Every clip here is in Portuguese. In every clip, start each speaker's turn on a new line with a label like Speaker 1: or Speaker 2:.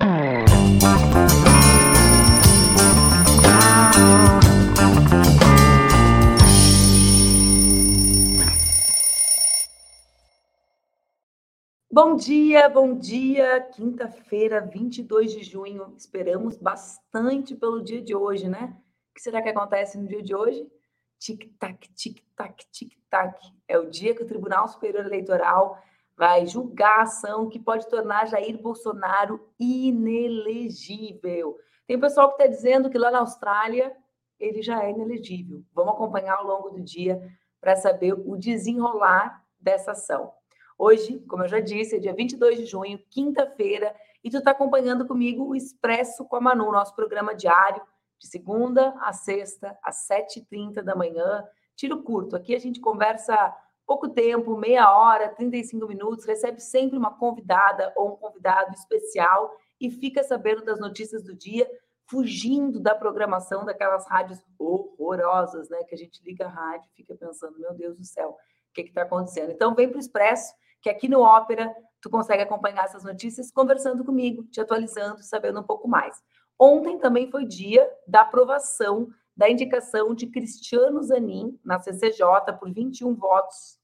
Speaker 1: Bom dia, bom dia. Quinta-feira, 22 de junho. Esperamos bastante pelo dia de hoje, né? O que será que acontece no dia de hoje? Tic-tac, tic-tac, tic-tac. É o dia que o Tribunal Superior Eleitoral vai julgar a ação que pode tornar Jair Bolsonaro inelegível. Tem pessoal que está dizendo que lá na Austrália ele já é inelegível. Vamos acompanhar ao longo do dia para saber o desenrolar dessa ação. Hoje, como eu já disse, é dia 22 de junho, quinta-feira, e tu está acompanhando comigo o Expresso com a Manu, nosso programa diário, de segunda a sexta, às 7h30 da manhã. Tiro curto. Aqui a gente conversa pouco tempo, meia hora, 35 minutos, recebe sempre uma convidada ou um convidado especial e fica sabendo das notícias do dia, fugindo da programação daquelas rádios horrorosas, né? Que a gente liga a rádio e fica pensando, meu Deus do céu, o que está acontecendo? Então, vem para o Expresso que aqui no Ópera tu consegue acompanhar essas notícias conversando comigo, te atualizando, sabendo um pouco mais. Ontem também foi dia da aprovação da indicação de Cristiano Zanin na CCJ por 21 votos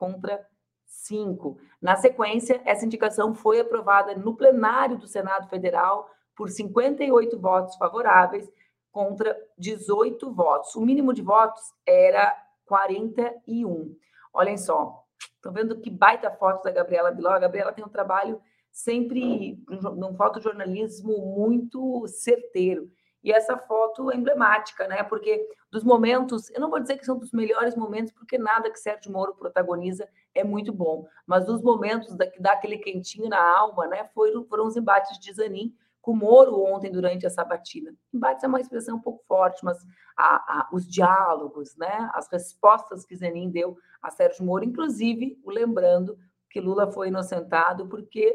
Speaker 1: contra 5. Na sequência, essa indicação foi aprovada no plenário do Senado Federal por 58 votos favoráveis contra 18 votos. O mínimo de votos era 41. Olhem só, Estão vendo que baita foto da Gabriela Biló. A Gabriela tem um trabalho sempre num fotojornalismo muito certeiro. E essa foto é emblemática, né? Porque dos momentos, eu não vou dizer que são dos melhores momentos, porque nada que Sérgio Moro protagoniza é muito bom, mas os momentos da, que dá aquele quentinho na alma, né? Foram, foram os embates de Zanin com Moro ontem durante a sabatina. Embates é uma expressão um pouco forte, mas a, a, os diálogos, né, as respostas que Zenin deu a Sérgio Moro, inclusive o lembrando que Lula foi inocentado porque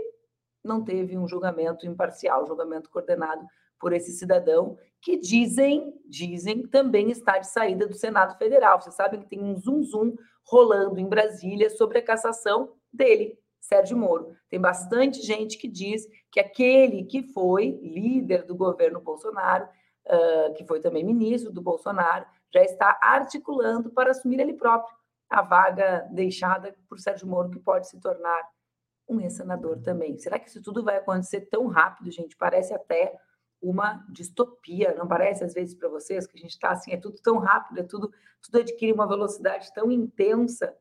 Speaker 1: não teve um julgamento imparcial, julgamento coordenado por esse cidadão que dizem, dizem, também está de saída do Senado Federal. Vocês sabem que tem um zum zum rolando em Brasília sobre a cassação dele, Sérgio Moro. Tem bastante gente que diz que aquele que foi líder do governo Bolsonaro, uh, que foi também ministro do Bolsonaro, já está articulando para assumir ele próprio a vaga deixada por Sérgio Moro, que pode se tornar um ex-senador também. Será que isso tudo vai acontecer tão rápido, gente? Parece até uma distopia, não parece às vezes para vocês que a gente está assim, é tudo tão rápido, é tudo, tudo adquire uma velocidade tão intensa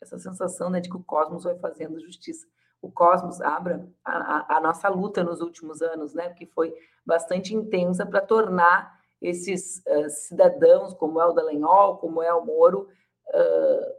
Speaker 1: essa sensação né, de que o cosmos vai fazendo justiça. O cosmos, Abra, a, a nossa luta nos últimos anos, né, que foi bastante intensa para tornar esses uh, cidadãos, como é o Dallagnol, como é o Moro, uh,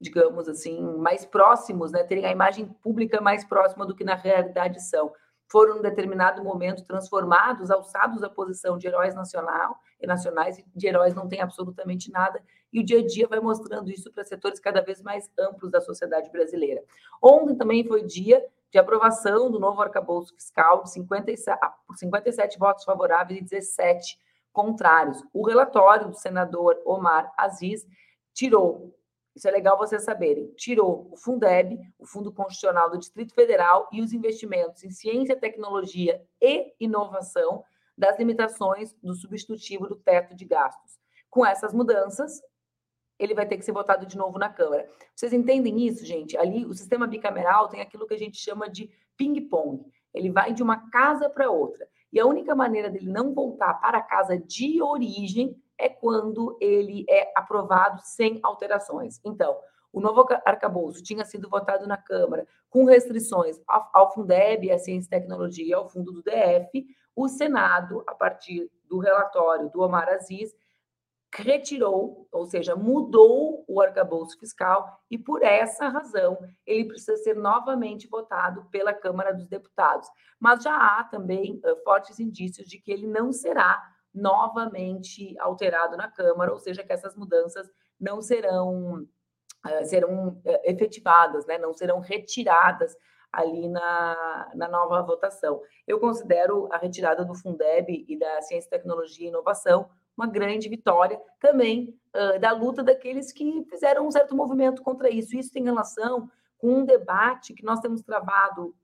Speaker 1: digamos assim, mais próximos, né, terem a imagem pública mais próxima do que na realidade são foram, em determinado momento, transformados, alçados à posição de heróis nacional, e nacionais, de heróis não tem absolutamente nada, e o dia a dia vai mostrando isso para setores cada vez mais amplos da sociedade brasileira. Ontem também foi dia de aprovação do novo arcabouço fiscal, de 57, por 57 votos favoráveis e 17 contrários. O relatório do senador Omar Aziz tirou isso é legal vocês saberem. Tirou o Fundeb, o Fundo Constitucional do Distrito Federal, e os investimentos em ciência, tecnologia e inovação das limitações do substitutivo do teto de gastos. Com essas mudanças, ele vai ter que ser votado de novo na Câmara. Vocês entendem isso, gente? Ali, o sistema bicameral tem aquilo que a gente chama de ping-pong. Ele vai de uma casa para outra. E a única maneira dele não voltar para a casa de origem é quando ele é aprovado sem alterações. Então, o novo arcabouço tinha sido votado na Câmara com restrições ao Fundeb, à Ciência e Tecnologia e ao fundo do DF. O Senado, a partir do relatório do Omar Aziz, retirou, ou seja, mudou o arcabouço fiscal e, por essa razão, ele precisa ser novamente votado pela Câmara dos Deputados. Mas já há também uh, fortes indícios de que ele não será novamente alterado na Câmara, ou seja, que essas mudanças não serão uh, serão uh, efetivadas, né? não serão retiradas ali na, na nova votação. Eu considero a retirada do Fundeb e da Ciência, Tecnologia e Inovação uma grande vitória também uh, da luta daqueles que fizeram um certo movimento contra isso. Isso tem relação com um debate que nós temos travado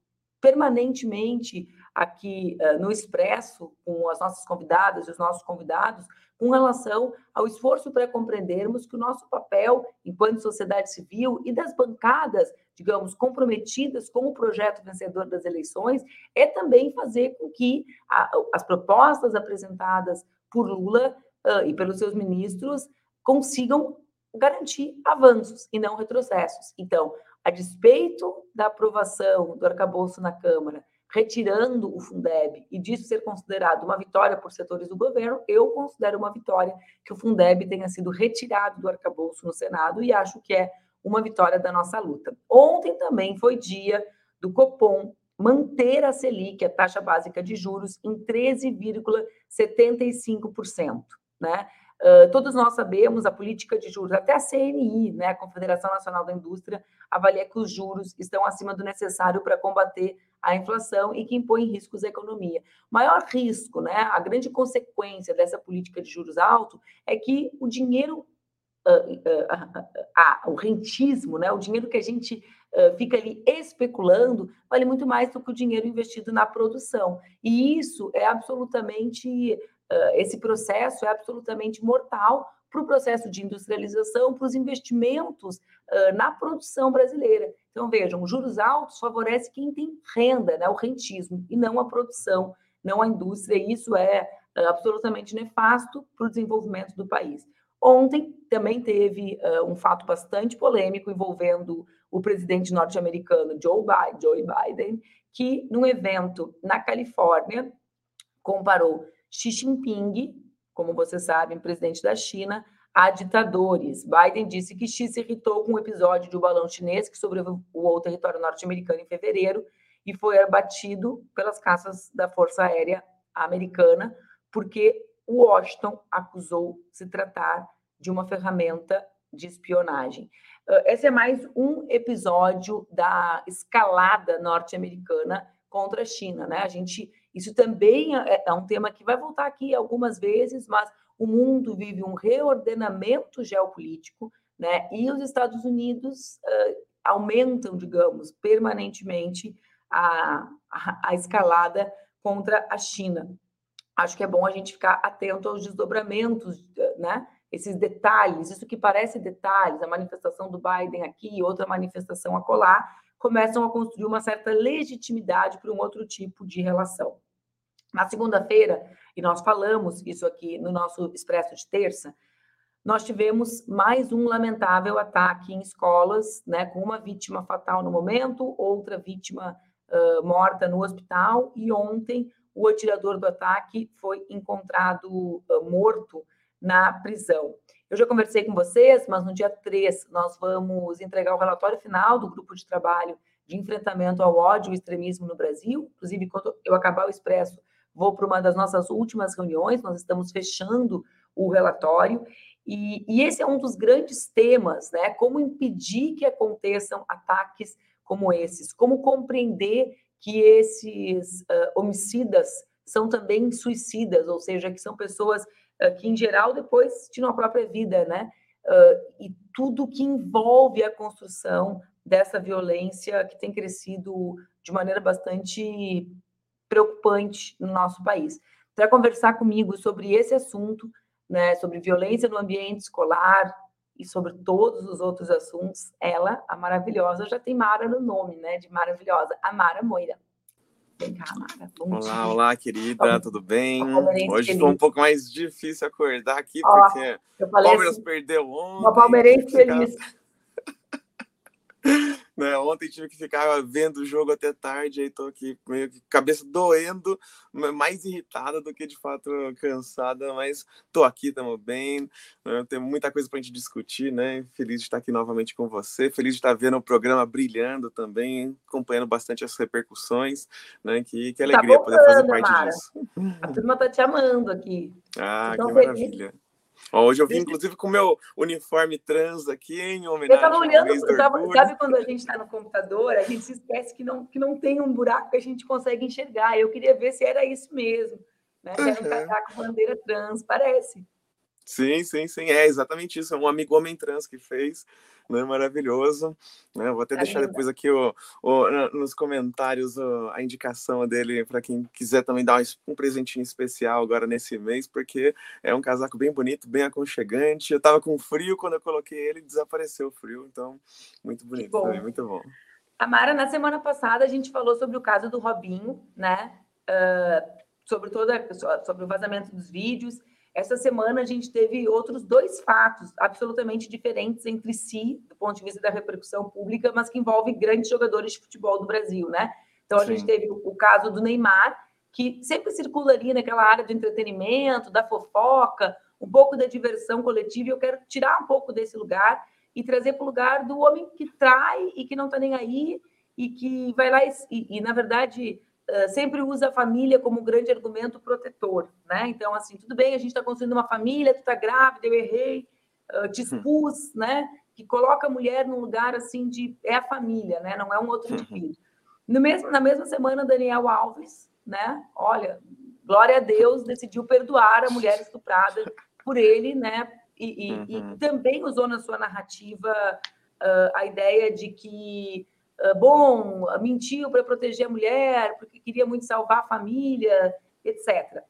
Speaker 1: permanentemente aqui uh, no Expresso, com as nossas convidadas e os nossos convidados, com relação ao esforço para compreendermos que o nosso papel enquanto sociedade civil e das bancadas, digamos, comprometidas com o projeto vencedor das eleições, é também fazer com que a, as propostas apresentadas por Lula uh, e pelos seus ministros consigam garantir avanços e não retrocessos. Então, a despeito da aprovação do arcabouço na Câmara retirando o Fundeb e disso ser considerado uma vitória por setores do governo, eu considero uma vitória que o Fundeb tenha sido retirado do arcabouço no Senado e acho que é uma vitória da nossa luta. Ontem também foi dia do Copom manter a Selic, a taxa básica de juros, em 13,75%, né? Uh, todos nós sabemos a política de juros, até a CNI, né, a Confederação Nacional da Indústria, avalia que os juros estão acima do necessário para combater a inflação e que impõe riscos à economia. O maior risco, né, a grande consequência dessa política de juros alto é que o dinheiro, uh, uh, o rentismo, né, o dinheiro que a gente fica ali especulando, vale muito mais do que o dinheiro investido na produção. E isso é absolutamente, esse processo é absolutamente mortal para o processo de industrialização, para os investimentos uh, na produção brasileira. Então, vejam, juros altos favorece quem tem renda, né, o rentismo, e não a produção, não a indústria. E isso é uh, absolutamente nefasto para o desenvolvimento do país. Ontem também teve uh, um fato bastante polêmico envolvendo o presidente norte-americano Joe Biden, Joe Biden, que num evento na Califórnia comparou Xi Jinping como vocês sabem, presidente da China, a ditadores. Biden disse que Xi se irritou com o episódio de um balão chinês que sobrevoou o território norte-americano em fevereiro e foi abatido pelas caças da Força Aérea Americana, porque Washington acusou se tratar de uma ferramenta de espionagem. Esse é mais um episódio da escalada norte-americana contra a China, né? A gente isso também é, é um tema que vai voltar aqui algumas vezes, mas o mundo vive um reordenamento geopolítico, né? E os Estados Unidos uh, aumentam, digamos, permanentemente a, a, a escalada contra a China. Acho que é bom a gente ficar atento aos desdobramentos, né? Esses detalhes, isso que parece detalhes, a manifestação do Biden aqui, outra manifestação acolá, começam a construir uma certa legitimidade para um outro tipo de relação. Na segunda-feira, e nós falamos isso aqui no nosso Expresso de terça, nós tivemos mais um lamentável ataque em escolas, né, com uma vítima fatal no momento, outra vítima uh, morta no hospital, e ontem o atirador do ataque foi encontrado uh, morto na prisão. Eu já conversei com vocês, mas no dia 3 nós vamos entregar o relatório final do grupo de trabalho de enfrentamento ao ódio e extremismo no Brasil. Inclusive, quando eu acabar o Expresso, vou para uma das nossas últimas reuniões, nós estamos fechando o relatório. E, e, esse é um dos grandes temas, né? Como impedir que aconteçam ataques como esses, como compreender que esses uh, homicidas são também suicidas, ou seja, que são pessoas que, em geral, depois tiram a própria vida, né? Uh, e tudo que envolve a construção dessa violência que tem crescido de maneira bastante preocupante no nosso país. Para conversar comigo sobre esse assunto, né, sobre violência no ambiente escolar e sobre todos os outros assuntos, ela, a maravilhosa, já tem Mara no nome, né, de maravilhosa, a Mara Moira.
Speaker 2: Vem cá, Mara. Bom olá, olá, querida, tudo bem? Hoje foi um pouco mais difícil acordar aqui, porque o Palmeiras assim, perdeu ontem.
Speaker 1: Uma palmeirense feliz.
Speaker 2: Né? Ontem tive que ficar vendo o jogo até tarde, aí tô aqui meio que cabeça doendo, mais irritada do que de fato cansada, mas tô aqui, estamos bem, né? tem muita coisa para a gente discutir, né? Feliz de estar aqui novamente com você, feliz de estar vendo o programa brilhando também, acompanhando bastante as repercussões, né? Que, que tá alegria tá poder fazer parte Mara. disso.
Speaker 1: A turma tá te amando aqui.
Speaker 2: Ah, que maravilha. Hoje eu vim, inclusive, com o meu uniforme trans aqui, em homenagem eu tava olhando, tava,
Speaker 1: Sabe quando a gente está no computador, a gente se esquece que não, que não tem um buraco que a gente consegue enxergar. Eu queria ver se era isso mesmo. Né? Se era um casaco bandeira trans, parece.
Speaker 2: Sim, sim, sim. É exatamente isso. É um amigo homem trans que fez né? Maravilhoso. Né? Vou até é deixar depois aqui o, o, nos comentários o, a indicação dele para quem quiser também dar um, um presentinho especial agora nesse mês, porque é um casaco bem bonito, bem aconchegante. Eu estava com frio quando eu coloquei ele desapareceu o frio, então muito bonito bom. também, muito bom.
Speaker 1: Amara, na semana passada a gente falou sobre o caso do Robinho, né? Uh, sobre toda sobre o vazamento dos vídeos essa semana a gente teve outros dois fatos absolutamente diferentes entre si, do ponto de vista da repercussão pública, mas que envolvem grandes jogadores de futebol do Brasil, né? Então a Sim. gente teve o caso do Neymar, que sempre circula ali naquela área de entretenimento, da fofoca, um pouco da diversão coletiva, e eu quero tirar um pouco desse lugar e trazer para o lugar do homem que trai e que não está nem aí, e que vai lá e, e na verdade, sempre usa a família como grande argumento protetor, né? Então, assim, tudo bem, a gente está construindo uma família, tu está grávida, eu errei, te expus, né? Que coloca a mulher num lugar, assim, de... É a família, né? Não é um outro indivíduo. No mesmo, na mesma semana, Daniel Alves, né? Olha, glória a Deus, decidiu perdoar a mulher estuprada por ele, né? E, e, uhum. e também usou na sua narrativa uh, a ideia de que bom, mentiu para proteger a mulher, porque queria muito salvar a família, etc.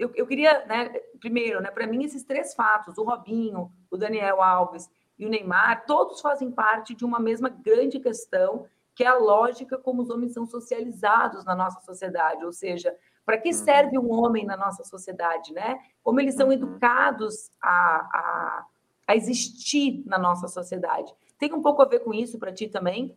Speaker 1: Eu, eu queria, né, primeiro, né, para mim, esses três fatos, o Robinho, o Daniel Alves e o Neymar, todos fazem parte de uma mesma grande questão, que é a lógica como os homens são socializados na nossa sociedade, ou seja, para que uhum. serve um homem na nossa sociedade, né? Como eles são uhum. educados a, a, a existir na nossa sociedade. Tem um pouco a ver com isso para ti também?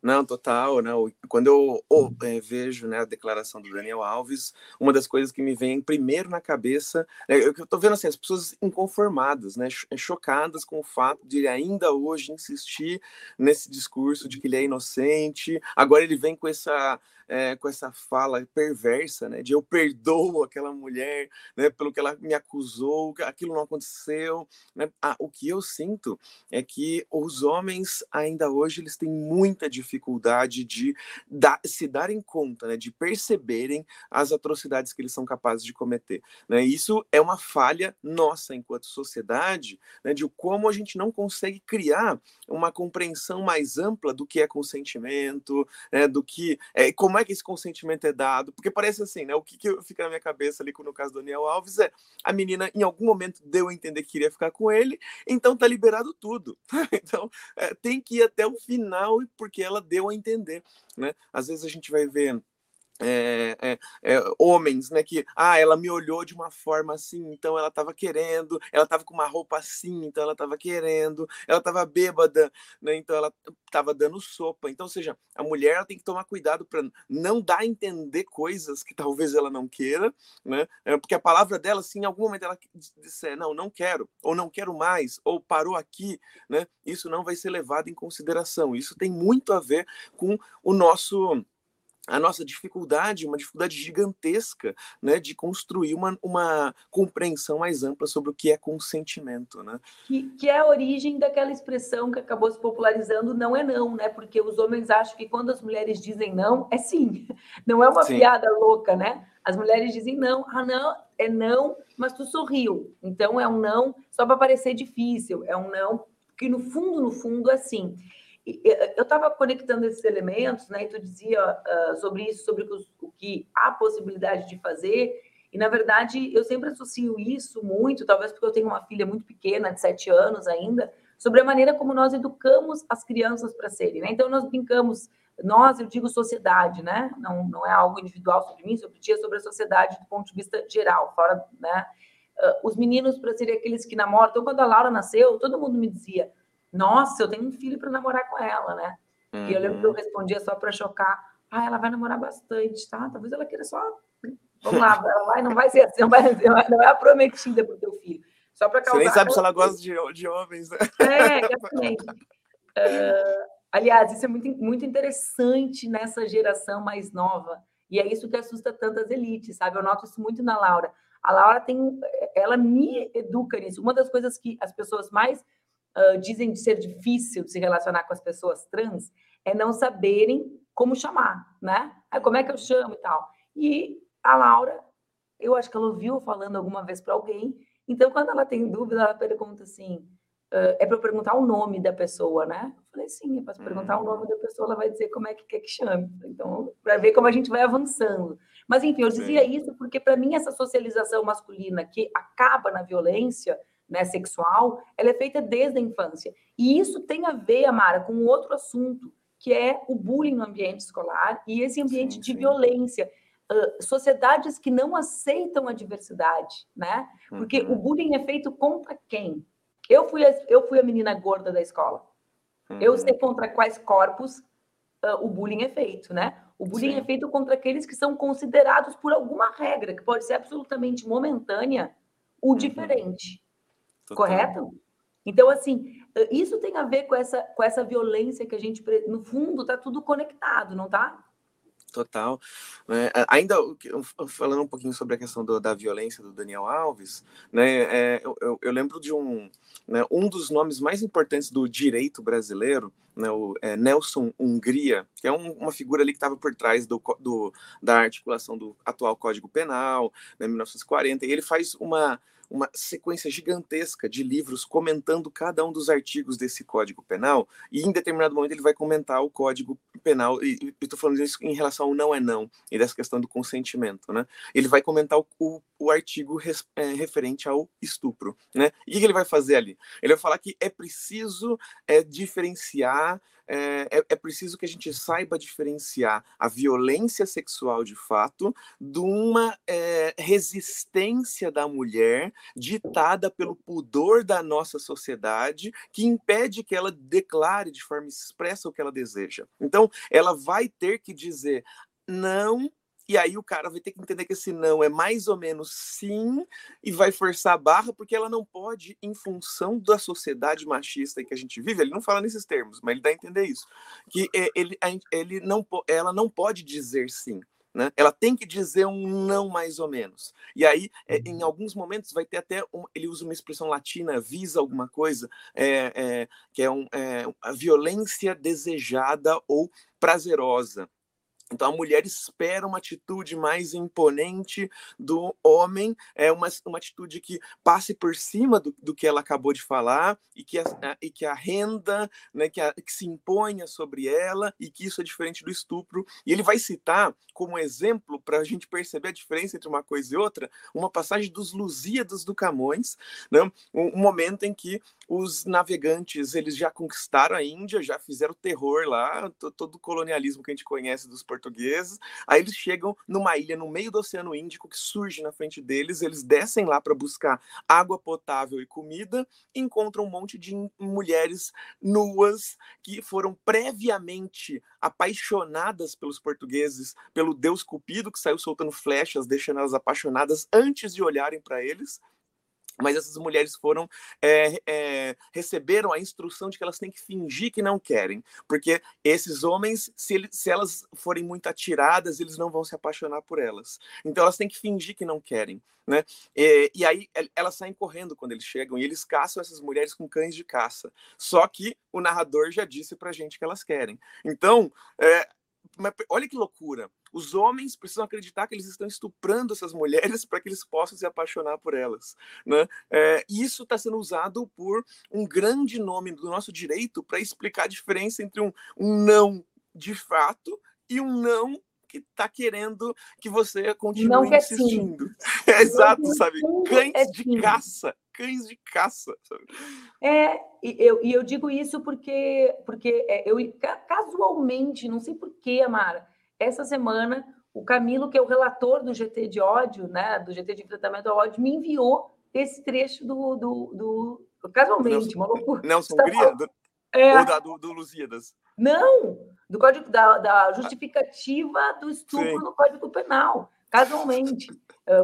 Speaker 2: Não, total, né? Quando eu é, vejo né, a declaração do Daniel Alves, uma das coisas que me vem primeiro na cabeça, é, eu estou vendo assim, as pessoas inconformadas, né, chocadas com o fato de ele ainda hoje insistir nesse discurso de que ele é inocente. Agora ele vem com essa é, com essa fala perversa, né, de eu perdoo aquela mulher, né, pelo que ela me acusou, aquilo não aconteceu, né? Ah, o que eu sinto é que os homens ainda hoje eles têm muita dificuldade de dar, se darem conta, né, de perceberem as atrocidades que eles são capazes de cometer, né? Isso é uma falha nossa enquanto sociedade, né, de como a gente não consegue criar uma compreensão mais ampla do que é consentimento, né, do que é como como é que esse consentimento é dado? Porque parece assim, né? O que, que fica na minha cabeça ali no caso do Daniel Alves é a menina em algum momento deu a entender que queria ficar com ele, então tá liberado tudo. então é, tem que ir até o final porque ela deu a entender, né? Às vezes a gente vai ver é, é, é, homens, né? Que ah, ela me olhou de uma forma assim, então ela estava querendo, ela estava com uma roupa assim, então ela estava querendo, ela estava bêbada, né? Então ela estava dando sopa. Então, ou seja, a mulher ela tem que tomar cuidado para não dar a entender coisas que talvez ela não queira, né? É, porque a palavra dela, assim, em algum momento ela disser não, não quero, ou não quero mais, ou parou aqui, né? Isso não vai ser levado em consideração. Isso tem muito a ver com o nosso a nossa dificuldade, uma dificuldade gigantesca, né, de construir uma, uma compreensão mais ampla sobre o que é consentimento, né?
Speaker 1: Que, que é a origem daquela expressão que acabou se popularizando, não é não, né? Porque os homens acham que quando as mulheres dizem não, é sim. Não é uma sim. piada louca, né? As mulheres dizem não, ah não, é não, mas tu sorriu. Então é um não só para parecer difícil, é um não que no fundo, no fundo, é sim eu estava conectando esses elementos, né? E tu dizia uh, sobre isso, sobre o, o, que há possibilidade de fazer. E na verdade, eu sempre associo isso muito, talvez porque eu tenho uma filha muito pequena, de sete anos ainda, sobre a maneira como nós educamos as crianças para serem. Né? Então, nós brincamos, nós, eu digo sociedade, né? Não, não é algo individual sobre mim, sobre ti, é sobre a sociedade do ponto de vista geral, fora, né? Uh, os meninos para serem aqueles que namoram. Então, quando a Laura nasceu, todo mundo me dizia: nossa, eu tenho um filho para namorar com ela, né? Uhum. E eu lembro que eu uhum. respondia só para chocar. Ah, ela vai namorar bastante, tá? Talvez ela queira só. Vamos lá, ela vai, não vai ser assim, não vai, não é a prometida para o teu filho. Só para causar.
Speaker 2: Você nem sabe se ela gosta de, de homens, né?
Speaker 1: É, exatamente. uh, aliás, isso é muito, muito interessante nessa geração mais nova. E é isso que assusta tantas elites, sabe? Eu noto isso muito na Laura. A Laura tem. Ela me educa nisso. Uma das coisas que as pessoas mais uh, dizem de ser difícil de se relacionar com as pessoas trans é não saberem como chamar, né? Aí, como é que eu chamo e tal. E a Laura eu acho que ela ouviu falando alguma vez para alguém. Então, quando ela tem dúvida, ela pergunta assim: uh, é para eu perguntar o nome da pessoa, né? Eu falei, sim, é para perguntar o nome da pessoa, ela vai dizer como é que quer que chame. Então, para ver como a gente vai avançando. Mas, enfim, eu dizia isso porque, para mim, essa socialização masculina que acaba na violência né, sexual, ela é feita desde a infância. E isso tem a ver, Amara, com outro assunto, que é o bullying no ambiente escolar e esse ambiente sim, de sim. violência. Uh, sociedades que não aceitam a diversidade, né? Porque uhum. o bullying é feito contra quem? Eu fui a, eu fui a menina gorda da escola. Uhum. Eu sei contra quais corpos uh, o bullying é feito, né? O bullying Sim. é feito contra aqueles que são considerados por alguma regra, que pode ser absolutamente momentânea, o uhum. diferente. Total. Correto? Então, assim, isso tem a ver com essa, com essa violência que a gente, no fundo, está tudo conectado, não tá?
Speaker 2: Total. É, ainda falando um pouquinho sobre a questão do, da violência do Daniel Alves, né, é, eu, eu, lembro de um, né, um dos nomes mais importantes do direito brasileiro, né, o é, Nelson Hungria, que é um, uma figura ali que estava por trás do, do, da articulação do atual Código Penal, né, 1940, e ele faz uma uma sequência gigantesca de livros comentando cada um dos artigos desse Código Penal, e em determinado momento ele vai comentar o Código Penal, e estou falando isso em relação ao não é não, e dessa questão do consentimento, né? Ele vai comentar o, o, o artigo res, é, referente ao estupro, né? E o que ele vai fazer ali? Ele vai falar que é preciso é, diferenciar é, é, é, preciso que a gente saiba diferenciar a violência sexual de fato de uma é, resistência da mulher ditada pelo pudor da nossa sociedade que impede que ela declare de forma expressa o que ela deseja. Então, ela vai ter que dizer não e aí o cara vai ter que entender que esse não é mais ou menos sim e vai forçar a barra porque ela não pode, em função da sociedade machista que a gente vive, ele não fala nesses termos, mas ele dá a entender isso, que é, ele, ele não, ela não pode dizer sim. Né? Ela tem que dizer um não mais ou menos. E aí, é, em uhum. alguns momentos, vai ter até um, ele usa uma expressão latina, visa alguma coisa, é, é, que é, um, é a violência desejada ou prazerosa. Então a mulher espera uma atitude mais imponente do homem, é uma, uma atitude que passe por cima do, do que ela acabou de falar e que a, e que a renda, né, que, a, que se imponha sobre ela e que isso é diferente do estupro. E ele vai citar como exemplo, para a gente perceber a diferença entre uma coisa e outra, uma passagem dos Lusíadas do Camões, né, um, um momento em que os navegantes eles já conquistaram a Índia, já fizeram terror lá, todo o colonialismo que a gente conhece dos portugueses. Aí eles chegam numa ilha no meio do Oceano Índico que surge na frente deles, eles descem lá para buscar água potável e comida, e encontram um monte de mulheres nuas que foram previamente apaixonadas pelos portugueses, pelo deus Cupido que saiu soltando flechas, deixando elas apaixonadas antes de olharem para eles mas essas mulheres foram é, é, receberam a instrução de que elas têm que fingir que não querem, porque esses homens, se, ele, se elas forem muito atiradas, eles não vão se apaixonar por elas. Então elas têm que fingir que não querem, né? E, e aí elas saem correndo quando eles chegam e eles caçam essas mulheres com cães de caça. Só que o narrador já disse para gente que elas querem. Então é, mas olha que loucura. Os homens precisam acreditar que eles estão estuprando essas mulheres para que eles possam se apaixonar por elas. Né? É, isso está sendo usado por um grande nome do nosso direito para explicar a diferença entre um, um não de fato e um não que está querendo que você continue não insistindo. É exato, sabe? Cães é de caça cães de caça. Sabe?
Speaker 1: É, e eu, e eu digo isso porque, porque é, eu casualmente, não sei porquê, Amara, essa semana o Camilo, que é o relator do GT de ódio, né, do GT de enfrentamento ao ódio, me enviou esse trecho do. do, do casualmente, Nelson, uma loucura.
Speaker 2: Nelson Hungria? Do, é, ou da, do, do Lusíadas?
Speaker 1: Não, do código da, da justificativa do estupro Sim. no Código Penal, casualmente. É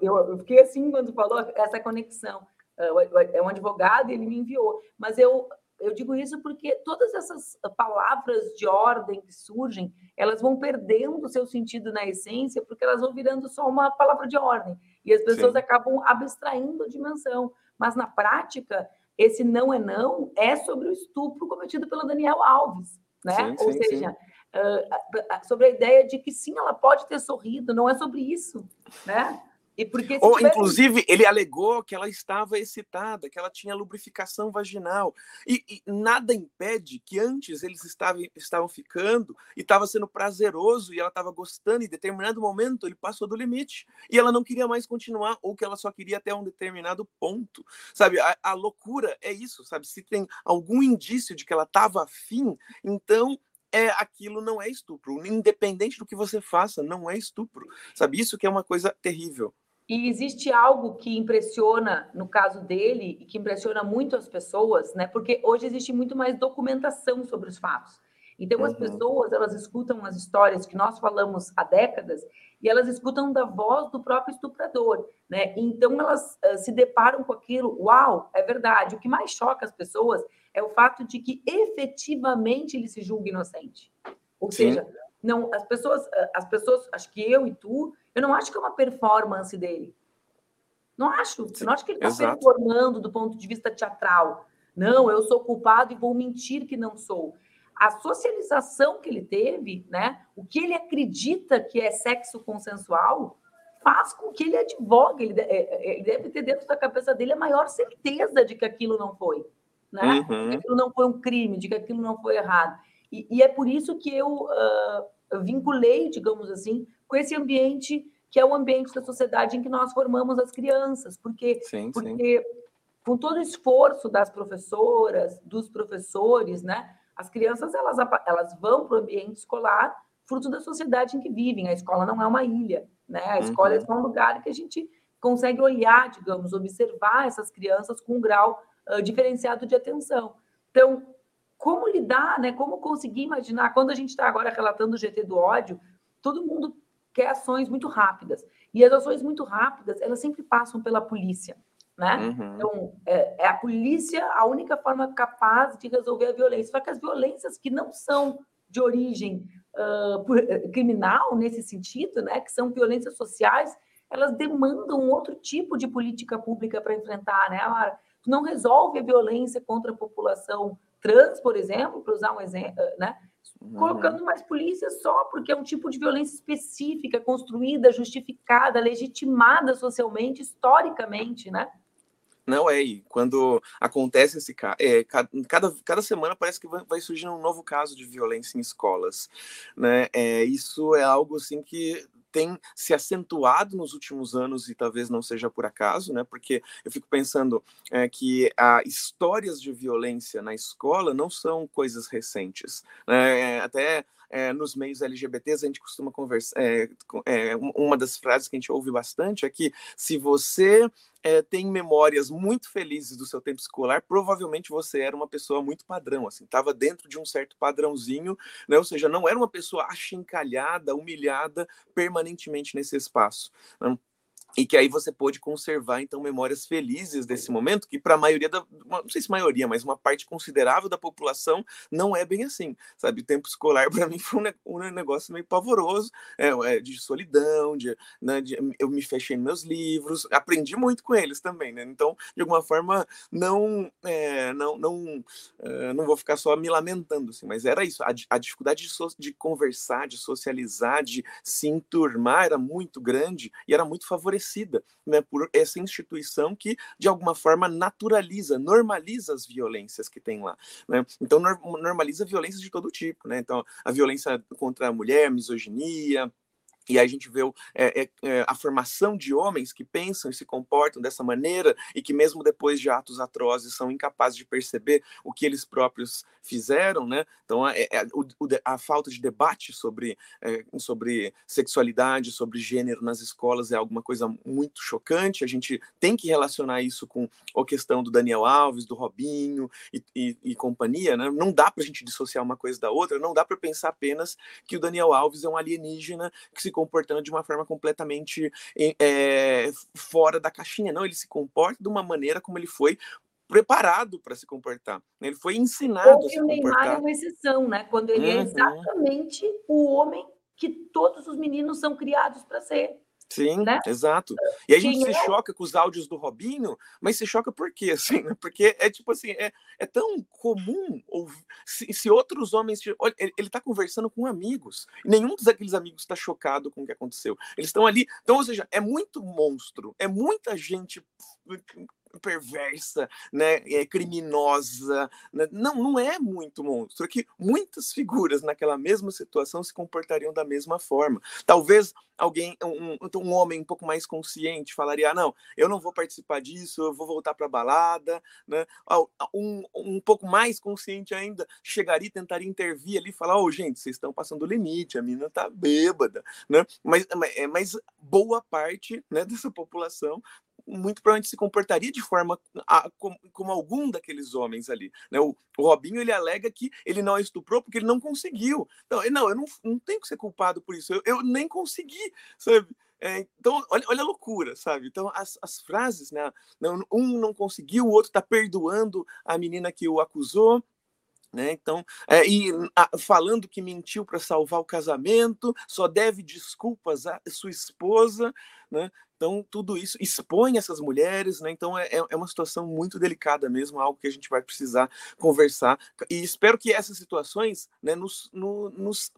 Speaker 1: eu, fiquei assim quando falou essa conexão. É, é um advogado e ele me enviou. Mas eu, eu digo isso porque todas essas palavras de ordem que surgem, elas vão perdendo o seu sentido na essência, porque elas vão virando só uma palavra de ordem. E as pessoas Sim. acabam abstraindo a dimensão. Mas na prática, esse não é não é sobre o estupro cometido pelo Daniel Alves. Né? Sim, Ou sim, seja, uh, sobre a ideia de que sim, ela pode ter sorrido, não é sobre isso, né?
Speaker 2: E porque Ou, inclusive, ele alegou que ela estava excitada, que ela tinha lubrificação vaginal. E, e nada impede que antes eles estavam, estavam ficando e estava sendo prazeroso e ela estava gostando, e em determinado momento ele passou do limite. E ela não queria mais continuar, ou que ela só queria até um determinado ponto. Sabe, a, a loucura é isso, sabe? Se tem algum indício de que ela estava afim, então é aquilo não é estupro. Independente do que você faça, não é estupro. Sabe, isso que é uma coisa terrível.
Speaker 1: E existe algo que impressiona no caso dele e que impressiona muito as pessoas, né? Porque hoje existe muito mais documentação sobre os fatos. Então as uhum. pessoas elas escutam as histórias que nós falamos há décadas e elas escutam da voz do próprio estuprador, né? Então elas uh, se deparam com aquilo, uau, é verdade. O que mais choca as pessoas é o fato de que efetivamente ele se julga inocente. Ou Sim. seja, não, as pessoas, as pessoas, acho que eu e tu, eu não acho que é uma performance dele. Não acho. Eu não acho que ele está performando do ponto de vista teatral. Não, eu sou culpado e vou mentir que não sou. A socialização que ele teve, né? O que ele acredita que é sexo consensual, faz com que ele advogue. Ele, é, é, ele deve ter dentro da cabeça dele a maior certeza de que aquilo não foi, né? Uhum. De que aquilo não foi um crime, de que aquilo não foi errado. E, e é por isso que eu uh, vinculei, digamos assim, com esse ambiente que é o ambiente da sociedade em que nós formamos as crianças, porque, sim, porque sim. com todo o esforço das professoras, dos professores, né, as crianças elas, elas vão para o ambiente escolar fruto da sociedade em que vivem. A escola não é uma ilha, né? A escola é uhum. é só um lugar que a gente consegue olhar, digamos, observar essas crianças com um grau uh, diferenciado de atenção. Então, como lidar, né? Como conseguir imaginar? Quando a gente está agora relatando o GT do ódio, todo mundo quer ações muito rápidas. E as ações muito rápidas, elas sempre passam pela polícia, né? Uhum. Então, é, é, a polícia a única forma capaz de resolver a violência. Só que as violências que não são de origem uh, por, uh, criminal, nesse sentido, né? Que são violências sociais, elas demandam um outro tipo de política pública para enfrentar, né? Tu não resolve a violência contra a população trans, por exemplo, para usar um exemplo, né? Uhum. Colocando mais polícia só porque é um tipo de violência específica, construída, justificada, legitimada socialmente, historicamente, né?
Speaker 2: Não é, e quando acontece esse caso, é, cada, cada semana parece que vai surgir um novo caso de violência em escolas, né? É, isso é algo assim que tem se acentuado nos últimos anos e talvez não seja por acaso, né? Porque eu fico pensando é, que a histórias de violência na escola não são coisas recentes, né? Até é, nos meios LGBTs, a gente costuma conversar. É, é, uma das frases que a gente ouve bastante é que se você é, tem memórias muito felizes do seu tempo escolar, provavelmente você era uma pessoa muito padrão, assim, estava dentro de um certo padrãozinho, né? ou seja, não era uma pessoa achincalhada, humilhada permanentemente nesse espaço. Né? E que aí você pôde conservar então memórias felizes desse momento que para a maioria da não sei se maioria mas uma parte considerável da população não é bem assim sabe o tempo escolar para mim foi um, negócio meio pavoroso é, é, de solidão de, né, de, eu me fechei nos meus livros aprendi muito com eles também né? então de alguma forma não é, não não é, não vou ficar só me lamentando assim mas era isso a, a dificuldade de, so, de conversar de socializar de se enturmar era muito grande e era muito favorecida favorecida né, por essa instituição que, de alguma forma, naturaliza, normaliza as violências que tem lá. Né? Então, normaliza violências de todo tipo. Né? Então, a violência contra a mulher, misoginia, e a gente vê é, é, é, a formação de homens que pensam e se comportam dessa maneira e que mesmo depois de atos atrozes são incapazes de perceber o que eles próprios fizeram, né? Então é, é o, a falta de debate sobre, é, sobre sexualidade, sobre gênero nas escolas é alguma coisa muito chocante. A gente tem que relacionar isso com a questão do Daniel Alves, do Robinho e, e, e companhia, né? Não dá para a gente dissociar uma coisa da outra. Não dá para pensar apenas que o Daniel Alves é um alienígena que se comportando de uma forma completamente é, fora da caixinha. Não, ele se comporta de uma maneira como ele foi preparado para se comportar. Ele foi ensinado a se comportar. O Neymar
Speaker 1: é uma exceção, né? Quando ele é uhum. é exatamente o homem que todos os meninos são criados para ser.
Speaker 2: Sim, né? exato. E a gente Quem se é? choca com os áudios do Robinho, mas se choca por quê? Assim, né? Porque é tipo assim, é, é tão comum ouvir, se, se outros homens. Olha, ele está conversando com amigos. Nenhum daqueles amigos está chocado com o que aconteceu. Eles estão ali. Então, ou seja, é muito monstro, é muita gente perversa, né, é criminosa. Né? Não, não é muito monstro. É que muitas figuras naquela mesma situação se comportariam da mesma forma. Talvez alguém, um, um homem um pouco mais consciente, falaria: ah, não, eu não vou participar disso, eu vou voltar para a balada. Né? Um, um pouco mais consciente ainda chegaria e tentaria intervir ali e falar: oh, gente, vocês estão passando o limite, a mina tá bêbada. Né? Mas, mas boa parte né, dessa população muito provavelmente se comportaria de forma a, como, como, algum daqueles homens ali. Né? O, o, Robinho ele alega que ele não estuprou porque ele não conseguiu. Não, não eu não, não tenho que ser culpado por isso. Eu, eu nem consegui, sabe? É, então, olha, olha a loucura, sabe? Então, as, as frases, né? Um não conseguiu, o outro está perdoando a menina que o acusou, né? Então, é, e a, falando que mentiu para salvar o casamento, só deve desculpas à sua esposa, né? Então, tudo isso expõe essas mulheres, né? Então, é, é uma situação muito delicada mesmo, algo que a gente vai precisar conversar. E espero que essas situações né, nos, no, nos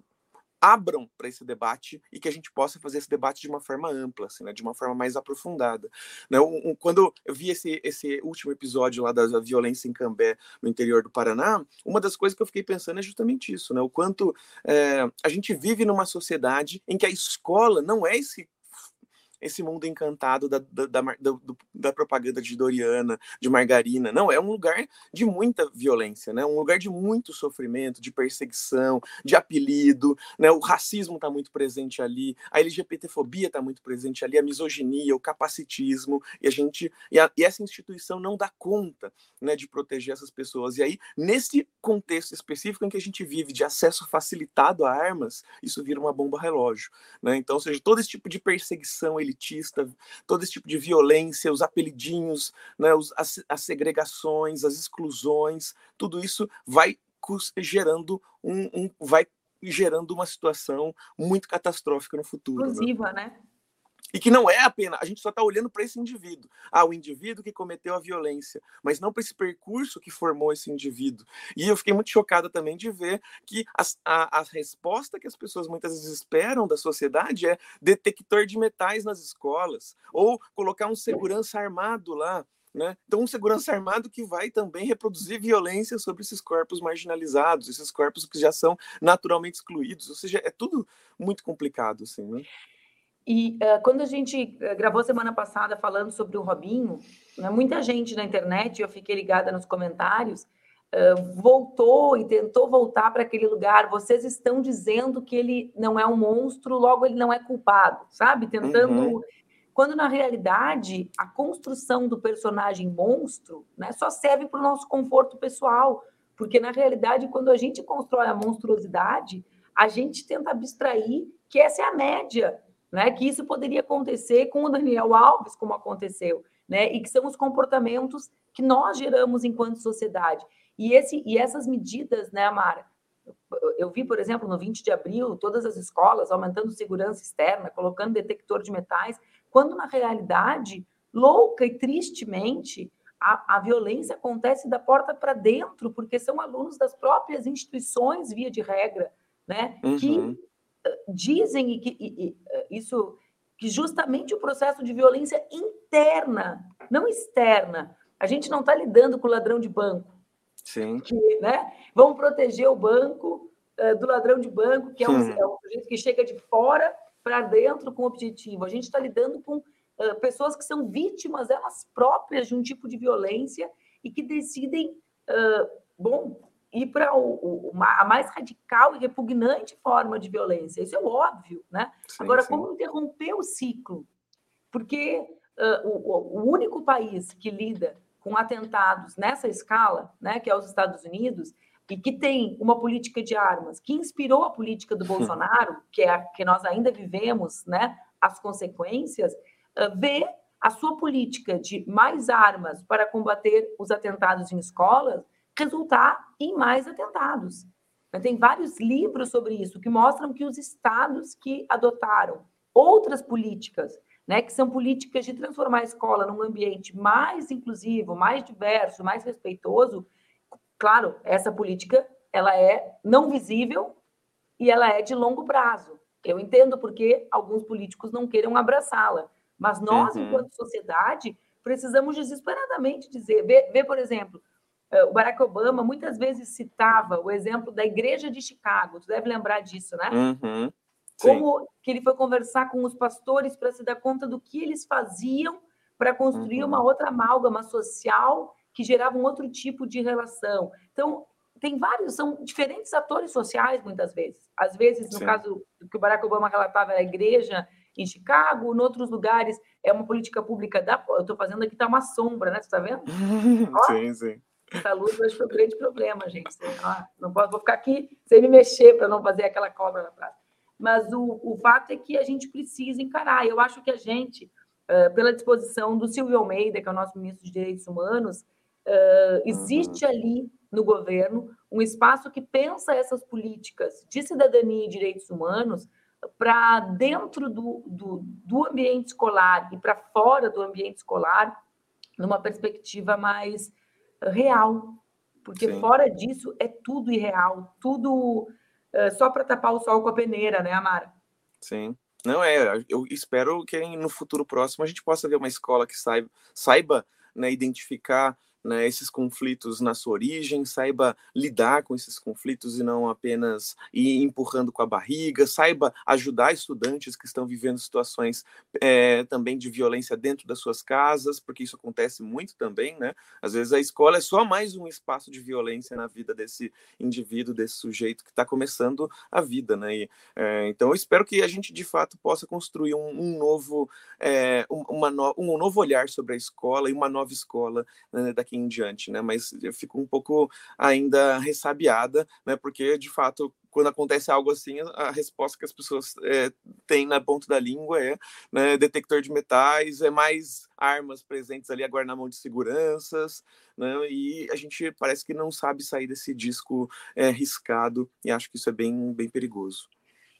Speaker 2: abram para esse debate e que a gente possa fazer esse debate de uma forma ampla, assim, né, de uma forma mais aprofundada. Né? Um, um, quando eu vi esse, esse último episódio lá da violência em Cambé, no interior do Paraná, uma das coisas que eu fiquei pensando é justamente isso, né? o quanto é, a gente vive numa sociedade em que a escola não é esse esse mundo encantado da, da, da, da, propaganda de Doriana, de Margarina. Não, é um lugar de muita violência, né? um lugar de muito sofrimento, de perseguição, de apelido. Né? O racismo está muito presente ali, a LGBTfobia está muito presente ali, a misoginia, o capacitismo, e a gente. E, a, e essa instituição não dá conta né, de proteger essas pessoas. E aí, nesse contexto específico em que a gente vive de acesso facilitado a armas, isso vira uma bomba relógio. Né? Então, ou seja, todo esse tipo de perseguição elitista, todo esse tipo de violência, os apelidinhos, né, os, as, as segregações, as exclusões, tudo isso vai gerando um, um vai gerando uma situação muito catastrófica no futuro.
Speaker 1: Inclusiva, né? né?
Speaker 2: E que não é apenas, a gente só está olhando para esse indivíduo. Ah, o indivíduo que cometeu a violência, mas não para esse percurso que formou esse indivíduo. E eu fiquei muito chocada também de ver que a, a resposta que as pessoas muitas vezes esperam da sociedade é detector de metais nas escolas, ou colocar um segurança armado lá. Né? Então, um segurança armado que vai também reproduzir violência sobre esses corpos marginalizados, esses corpos que já são naturalmente excluídos. Ou seja, é tudo muito complicado. Assim, né?
Speaker 1: E uh, quando a gente uh, gravou semana passada falando sobre o Robinho, né, muita gente na internet, eu fiquei ligada nos comentários, uh, voltou e tentou voltar para aquele lugar. Vocês estão dizendo que ele não é um monstro, logo ele não é culpado, sabe? Tentando. Uhum. Quando na realidade a construção do personagem monstro né, só serve para o nosso conforto pessoal. Porque na realidade, quando a gente constrói a monstruosidade, a gente tenta abstrair que essa é a média né? Que isso poderia acontecer com o Daniel Alves, como aconteceu, né? E que são os comportamentos que nós geramos enquanto sociedade. E, esse, e essas medidas, né, Amara? Eu vi, por exemplo, no 20 de abril, todas as escolas aumentando segurança externa, colocando detector de metais, quando na realidade, louca e tristemente, a, a violência acontece da porta para dentro, porque são alunos das próprias instituições, via de regra, né? Uhum. Que dizem que e, e, isso que justamente o processo de violência interna, não externa. A gente não está lidando com o ladrão de banco.
Speaker 2: Sim.
Speaker 1: Que, né? Vamos proteger o banco uh, do ladrão de banco, que é um, é um sujeito que chega de fora para dentro com objetivo. A gente está lidando com uh, pessoas que são vítimas elas próprias de um tipo de violência e que decidem, uh, bom, ir para a mais radical e repugnante forma de violência. Isso é óbvio, né? Sim, Agora, sim. como interromper o ciclo? Porque uh, o, o, único país que lida com atentados nessa escala, né, que é os Estados Unidos, e que tem uma política de armas que inspirou a política do Bolsonaro, que é a que nós ainda vivemos, né, as consequências, uh, vê a sua política de mais armas para combater os atentados em escolas resultar em mais atentados. Tem vários livros sobre isso que mostram que os estados que adotaram outras políticas, né, que são políticas de transformar a escola num ambiente mais inclusivo, mais diverso, mais respeitoso, claro, essa política ela é não visível e ela é de longo prazo. Eu entendo porque alguns políticos não queiram abraçá-la, mas nós, uhum. enquanto sociedade, precisamos desesperadamente dizer. Vê, vê, por exemplo, o Barack Obama muitas vezes citava o exemplo da Igreja de Chicago, tu deve lembrar disso, né?
Speaker 2: Uhum.
Speaker 1: Como que ele foi conversar com os pastores para se dar conta do que eles faziam para construir uhum. uma outra amálgama social que gerava um outro tipo de relação. Então, tem vários, são diferentes atores sociais, muitas vezes. Às vezes, no Sim. caso que o Barack Obama relatava, a igreja em Chicago, em outros lugares, é uma política pública da. Eu estou fazendo aqui, está uma sombra, né? Você está vendo?
Speaker 2: sim, sim.
Speaker 1: Essa luz hoje foi um grande problema, gente. Não posso, vou ficar aqui sem me mexer para não fazer aquela cobra na praça. Mas o, o fato é que a gente precisa encarar. Eu acho que a gente, pela disposição do Silvio Almeida, que é o nosso ministro de Direitos Humanos, existe uhum. ali no governo um espaço que pensa essas políticas de cidadania e direitos humanos para dentro do, do, do, ambiente escolar e para fora do ambiente escolar, numa perspectiva mais real. Porque Sim. fora disso é tudo irreal, tudo uh, só para tapar o sol com a peneira, né, Amara?
Speaker 2: Sim. Não é, eu espero que no futuro próximo a gente possa ver uma escola que saiba, saiba né, identificar né, esses conflitos na sua origem, saiba lidar com esses conflitos e não apenas ir empurrando com a barriga, saiba ajudar estudantes que estão vivendo situações é, também de violência dentro das suas casas, porque isso acontece muito também, né? Às vezes a escola é só mais um espaço de violência na vida desse indivíduo, desse sujeito que está começando a vida, né? E, é, então eu espero que a gente de fato possa construir um, um novo, é, uma no, um novo olhar sobre a escola e uma nova escola né, daqui daqui em diante, né? Mas eu fico um pouco ainda ressabiada, né? Porque de fato quando acontece algo assim, a resposta que as pessoas é, têm na ponta da língua é né, detector de metais, é mais armas presentes ali agora na mão de seguranças, né, e a gente parece que não sabe sair desse disco é, riscado, e acho que isso é bem, bem perigoso.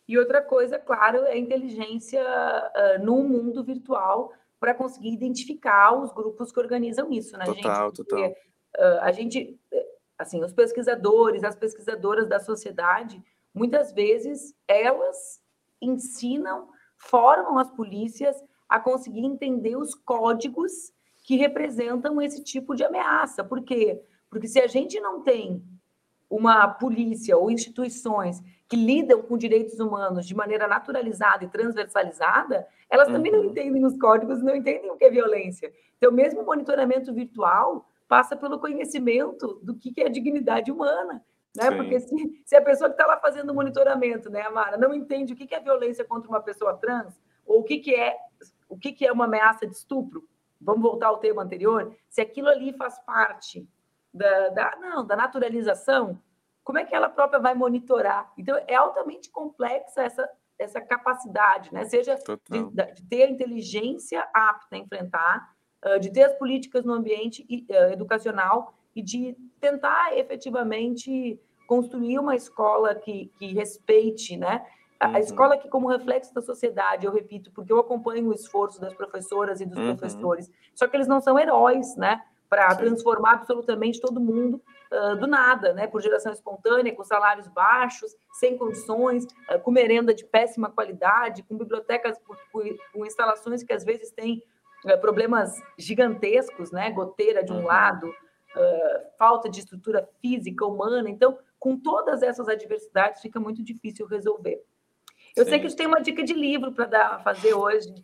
Speaker 1: E outra coisa, claro, é a inteligência uh, no mundo virtual, para conseguir identificar os grupos que organizam isso, né,
Speaker 2: total,
Speaker 1: gente?
Speaker 2: Porque, total.
Speaker 1: Uh, a gente, assim, os pesquisadores, as pesquisadoras da sociedade, muitas vezes elas ensinam, formam as polícias a conseguir entender os códigos que representam esse tipo de ameaça. Por quê? Porque se a gente não tem uma polícia ou instituições que lidam com direitos humanos de maneira naturalizada e transversalizada, elas uhum. também não uhum. entendem os códigos, não entendem o que é violência. Então, mesmo o monitoramento virtual passa pelo conhecimento do que é dignidade humana. Né? Porque se, se, a pessoa que está lá fazendo o monitoramento, né, Amara, não entende o que é violência contra uma pessoa trans, ou o que, que é o que, que é uma ameaça de estupro, vamos voltar ao tema anterior, se aquilo ali faz parte da, da, não, da naturalização, como é que ela própria vai monitorar? Então, é altamente complexa essa, essa capacidade, né? seja de, de, ter a inteligência apta a enfrentar, de ter as políticas no ambiente educacional e de tentar efetivamente construir uma escola que, que respeite, né? A, uhum. escola que, como reflexo da sociedade, eu repito, porque eu acompanho o esforço das professoras e dos uhum. professores, só que eles não são heróis, né? para transformar absolutamente todo mundo uh, do nada, né? Por geração espontânea, com salários baixos, sem condições, uh, com merenda de péssima qualidade, com bibliotecas com, com instalações que às vezes têm uh, problemas gigantescos, né? Goteira de um uhum. lado, falta de estrutura física, humana. Então, com todas essas adversidades, fica muito difícil resolver. Eu Sim. sei que a gente tem uma dica de livro para fazer hoje.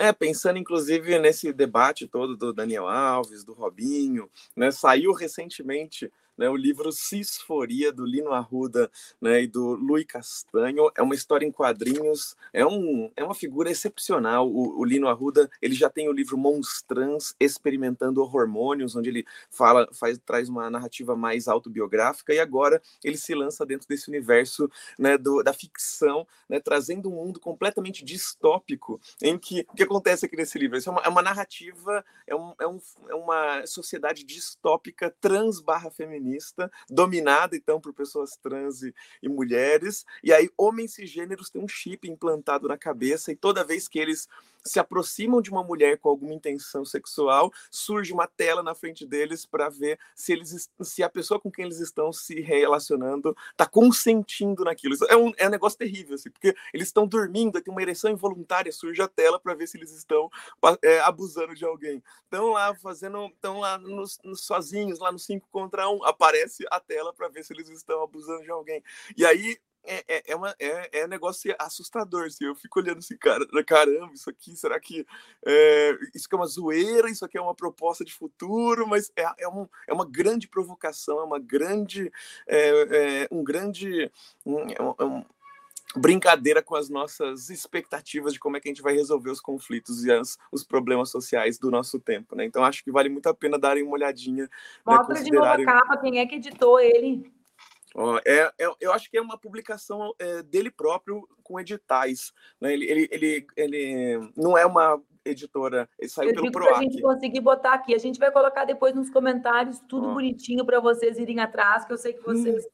Speaker 2: É, pensando inclusive nesse debate todo do Daniel Alves, do Robinho, né? Saiu recentemente né, o livro Cisforia, do Lino Arruda né, e do Luiz Castanho. É uma história em quadrinhos, é, um, é uma figura excepcional. O, o Lino Arruda ele já tem o livro Monstrans, Experimentando Hormônios, onde ele fala, faz, traz uma narrativa mais autobiográfica, e agora ele se lança dentro desse universo né, do, da ficção, né, trazendo um mundo completamente distópico, em que o que acontece aqui nesse livro? Isso é uma, é uma narrativa, é, um, é, um, é uma sociedade distópica trans barra feminina feminista, dominada então por pessoas trans e, e mulheres. E aí homens cisgêneros têm um chip implantado na cabeça e toda vez que eles se aproximam de uma mulher com alguma intenção sexual, surge uma tela na frente deles para ver se eles se a pessoa com quem eles estão se relacionando está consentindo naquilo. É um, é um negócio terrível, assim, porque eles estão dormindo, tem uma ereção involuntária, surge a tela para ver se eles estão é, abusando de alguém. Estão lá fazendo, estão lá nos, nos, sozinhos, lá no 5 contra 1, um, aparece a tela para ver se eles estão abusando de alguém. E aí é, é, é, uma, é, é um negócio assustador. Assim. Eu fico olhando assim, cara, caramba, isso aqui, será que é, isso aqui é uma zoeira, isso aqui é uma proposta de futuro, mas é, é, um, é uma grande provocação, é uma grande, é, é um grande um, é um, brincadeira com as nossas expectativas de como é que a gente vai resolver os conflitos e as, os problemas sociais do nosso tempo, né? Então acho que vale muito a pena darem uma olhadinha.
Speaker 1: Mostra né, considerarem... de novo a capa, quem é que editou ele?
Speaker 2: É, é, eu acho que é uma publicação é, dele próprio com editais. Né? Ele, ele, ele, ele não é uma editora, ele saiu eu pelo PROAC.
Speaker 1: a gente conseguir botar aqui. A gente vai colocar depois nos comentários tudo bonitinho para vocês irem atrás, que eu sei que vocês hum.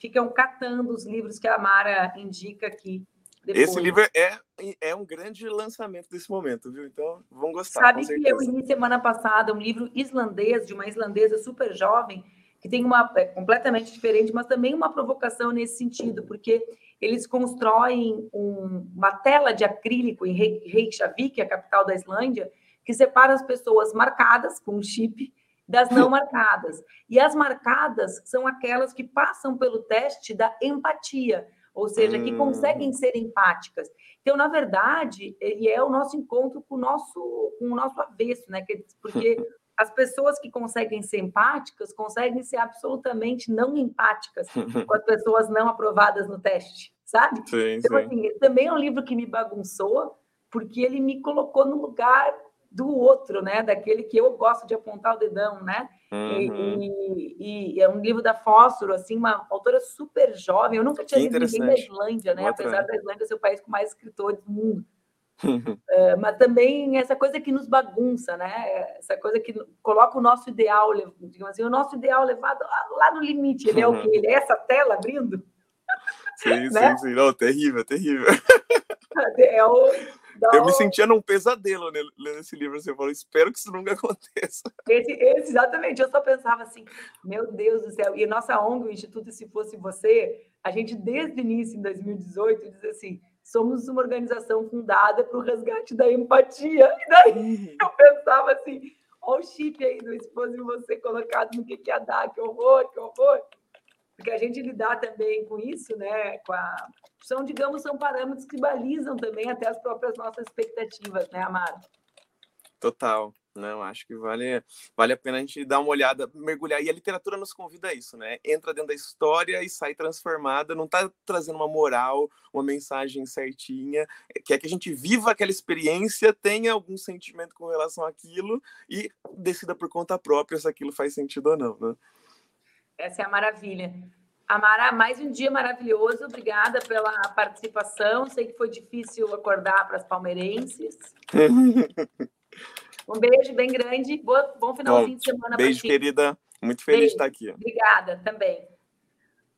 Speaker 1: ficam catando os livros que a Mara indica aqui.
Speaker 2: Depois. Esse livro é, é um grande lançamento desse momento, viu? Então, vão gostar.
Speaker 1: Sabe que eu li semana passada um livro islandês, de uma islandesa super jovem, que tem uma é completamente diferente, mas também uma provocação nesse sentido, porque eles constroem um, uma tela de acrílico em Reykjavik, a capital da Islândia, que separa as pessoas marcadas com um chip das não marcadas. E as marcadas são aquelas que passam pelo teste da empatia, ou seja, que conseguem ser empáticas. Então, na verdade, ele é o nosso encontro com o nosso, com o nosso avesso, né? Porque as pessoas que conseguem ser empáticas conseguem ser absolutamente não empáticas com as pessoas não aprovadas no teste, sabe?
Speaker 2: Sim, então, sim.
Speaker 1: Assim, também é um livro que me bagunçou, porque ele me colocou no lugar do outro, né? Daquele que eu gosto de apontar o dedão, né? Uhum. E, e, e, é um livro da Fósforo, assim, uma autora super jovem. Eu nunca tinha lido ninguém da Islândia, né? Outra. Apesar da Islândia ser o país com mais escritores do mundo. É, mas também essa coisa que nos bagunça, né? Essa coisa que coloca o nosso ideal, digamos assim, o nosso ideal levado lá no limite. Ele é o quê? Ele é essa tela abrindo?
Speaker 2: Sim, né? sim, sim. Não, terrível, terrível. É o, eu me sentia num pesadelo lendo esse livro. Assim, eu falo, espero que isso nunca aconteça.
Speaker 1: Esse, esse, exatamente. Eu só pensava assim, meu Deus do céu. E nossa ONG, o Instituto Se Fosse Você, a gente, desde o início, em 2018, diz assim, somos uma organização fundada para o resgate da empatia. E daí uhum. eu pensava assim, olha o chip aí do esposo e você colocado no que, que ia dar, que horror, que horror. Porque a gente lidar também com isso, né? Com a... São, digamos, são parâmetros que balizam também até as próprias nossas expectativas, né, Amado?
Speaker 2: Total. Não, acho que vale, vale a pena a gente dar uma olhada, mergulhar. E a literatura nos convida a isso, né? Entra dentro da história e sai transformada, não está trazendo uma moral, uma mensagem certinha, quer que a gente viva aquela experiência, tenha algum sentimento com relação àquilo e decida por conta própria se aquilo faz sentido ou não, né?
Speaker 1: Essa é a maravilha. Amara, mais um dia maravilhoso. Obrigada pela participação. Sei que foi difícil acordar para as palmeirenses. Um beijo bem grande. Boa, bom finalzinho bom, de semana
Speaker 2: para Beijo, querida. Muito feliz beijo. de estar aqui.
Speaker 1: Obrigada também.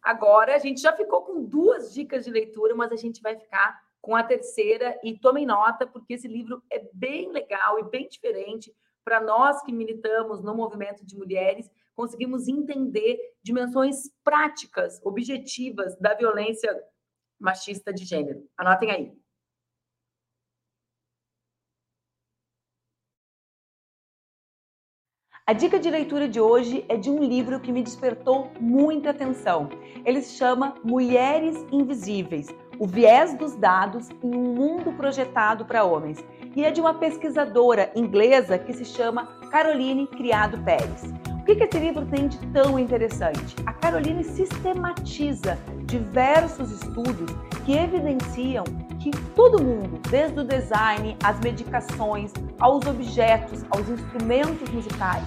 Speaker 1: Agora, a gente já ficou com duas dicas de leitura, mas a gente vai ficar com a terceira. E tomem nota, porque esse livro é bem legal e bem diferente para nós que militamos no movimento de mulheres. Conseguimos entender dimensões práticas, objetivas da violência machista de gênero. Anotem aí. A dica de leitura de hoje é de um livro que me despertou muita atenção. Ele se chama Mulheres Invisíveis: O Viés dos Dados em um Mundo Projetado para Homens. E é de uma pesquisadora inglesa que se chama Caroline Criado Pérez. O que esse livro tem de tão interessante? A Caroline sistematiza diversos estudos que evidenciam que todo mundo, desde o design, as medicações, aos objetos, aos instrumentos musicais,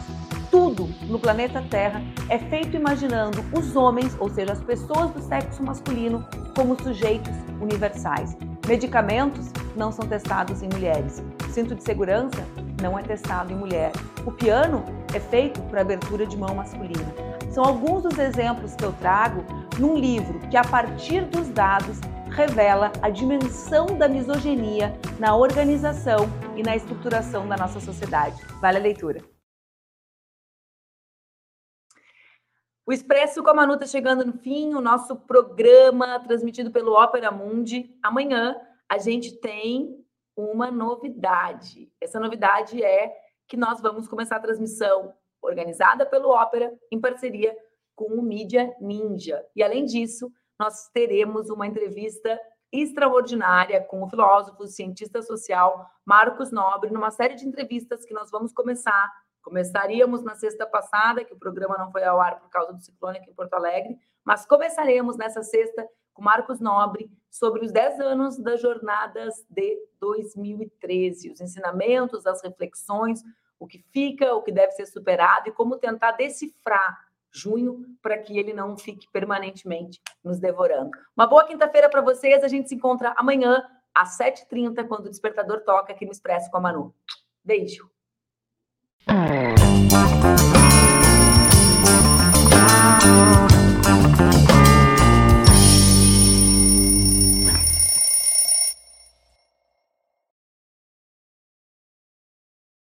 Speaker 1: tudo no planeta Terra é feito imaginando os homens, ou seja, as pessoas do sexo masculino, como sujeitos universais. Medicamentos não são testados em mulheres. Cinto de segurança não é testado em mulher. O piano é feito para abertura de mão masculina.
Speaker 3: são alguns dos exemplos que eu trago num livro que, a partir dos dados, revela a dimensão da misoginia na organização e na estruturação da nossa sociedade. Vale a leitura.
Speaker 1: O Expresso com a Manu está chegando no fim, o nosso programa transmitido pelo Ópera Mundi. Amanhã a gente tem uma novidade. Essa novidade é que nós vamos começar a transmissão organizada pelo Ópera em parceria com o Mídia Ninja. E além disso, nós teremos uma entrevista extraordinária com o filósofo, cientista social Marcos Nobre, numa série de entrevistas que nós vamos começar. Começaríamos na sexta passada, que o programa não foi ao ar por causa do ciclone aqui em Porto Alegre, mas começaremos nessa sexta com Marcos Nobre sobre os 10 anos das jornadas de 2013, os ensinamentos, as reflexões, o que fica, o que deve ser superado e como tentar decifrar junho para que ele não fique permanentemente nos devorando. Uma boa quinta-feira para vocês. A gente se encontra amanhã às 7h30, quando o despertador toca aqui no Expresso com a Manu. Beijo.